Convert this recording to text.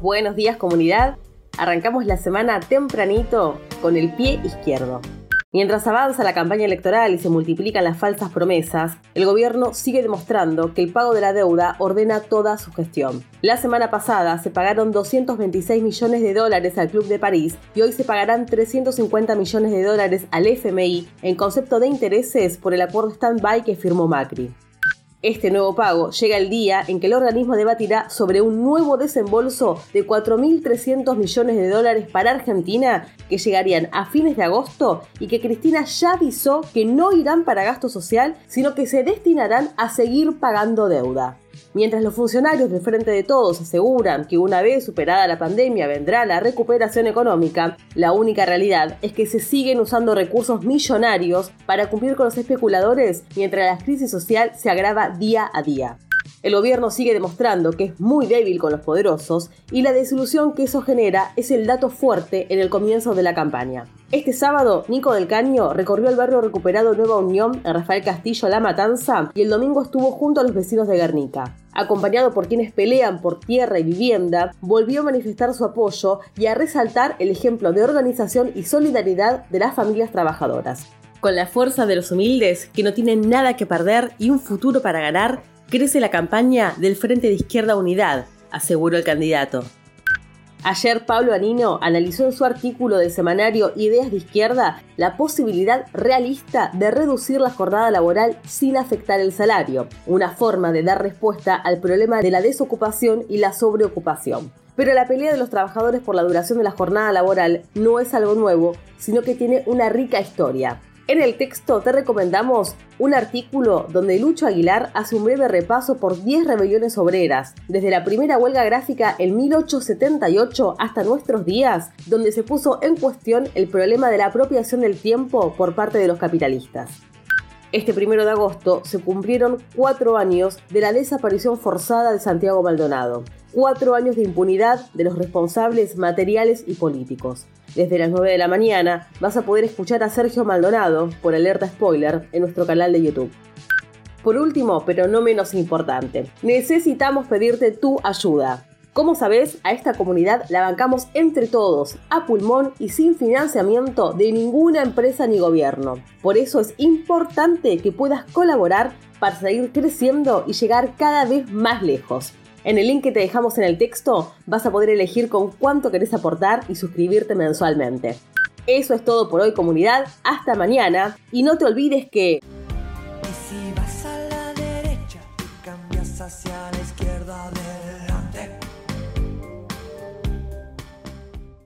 Buenos días comunidad. Arrancamos la semana tempranito con el pie izquierdo. Mientras avanza la campaña electoral y se multiplican las falsas promesas, el gobierno sigue demostrando que el pago de la deuda ordena toda su gestión. La semana pasada se pagaron 226 millones de dólares al Club de París y hoy se pagarán 350 millones de dólares al FMI en concepto de intereses por el acuerdo stand-by que firmó Macri. Este nuevo pago llega el día en que el organismo debatirá sobre un nuevo desembolso de 4.300 millones de dólares para Argentina que llegarían a fines de agosto y que Cristina ya avisó que no irán para gasto social, sino que se destinarán a seguir pagando deuda. Mientras los funcionarios del Frente de Todos aseguran que una vez superada la pandemia vendrá la recuperación económica, la única realidad es que se siguen usando recursos millonarios para cumplir con los especuladores mientras la crisis social se agrava día a día. El gobierno sigue demostrando que es muy débil con los poderosos y la desilusión que eso genera es el dato fuerte en el comienzo de la campaña. Este sábado, Nico del Caño recorrió el barrio recuperado Nueva Unión en Rafael Castillo La Matanza y el domingo estuvo junto a los vecinos de Guernica. Acompañado por quienes pelean por tierra y vivienda, volvió a manifestar su apoyo y a resaltar el ejemplo de organización y solidaridad de las familias trabajadoras. Con la fuerza de los humildes, que no tienen nada que perder y un futuro para ganar, crece la campaña del Frente de Izquierda Unidad, aseguró el candidato. Ayer Pablo Anino analizó en su artículo del semanario Ideas de Izquierda la posibilidad realista de reducir la jornada laboral sin afectar el salario, una forma de dar respuesta al problema de la desocupación y la sobreocupación. Pero la pelea de los trabajadores por la duración de la jornada laboral no es algo nuevo, sino que tiene una rica historia. En el texto te recomendamos un artículo donde Lucho Aguilar hace un breve repaso por 10 rebeliones obreras, desde la primera huelga gráfica en 1878 hasta nuestros días, donde se puso en cuestión el problema de la apropiación del tiempo por parte de los capitalistas. Este primero de agosto se cumplieron cuatro años de la desaparición forzada de Santiago Maldonado, cuatro años de impunidad de los responsables materiales y políticos. Desde las 9 de la mañana vas a poder escuchar a Sergio Maldonado por alerta spoiler en nuestro canal de YouTube. Por último, pero no menos importante, necesitamos pedirte tu ayuda. Como sabés, a esta comunidad la bancamos entre todos, a pulmón y sin financiamiento de ninguna empresa ni gobierno. Por eso es importante que puedas colaborar para seguir creciendo y llegar cada vez más lejos. En el link que te dejamos en el texto vas a poder elegir con cuánto querés aportar y suscribirte mensualmente. Eso es todo por hoy comunidad, hasta mañana y no te olvides que...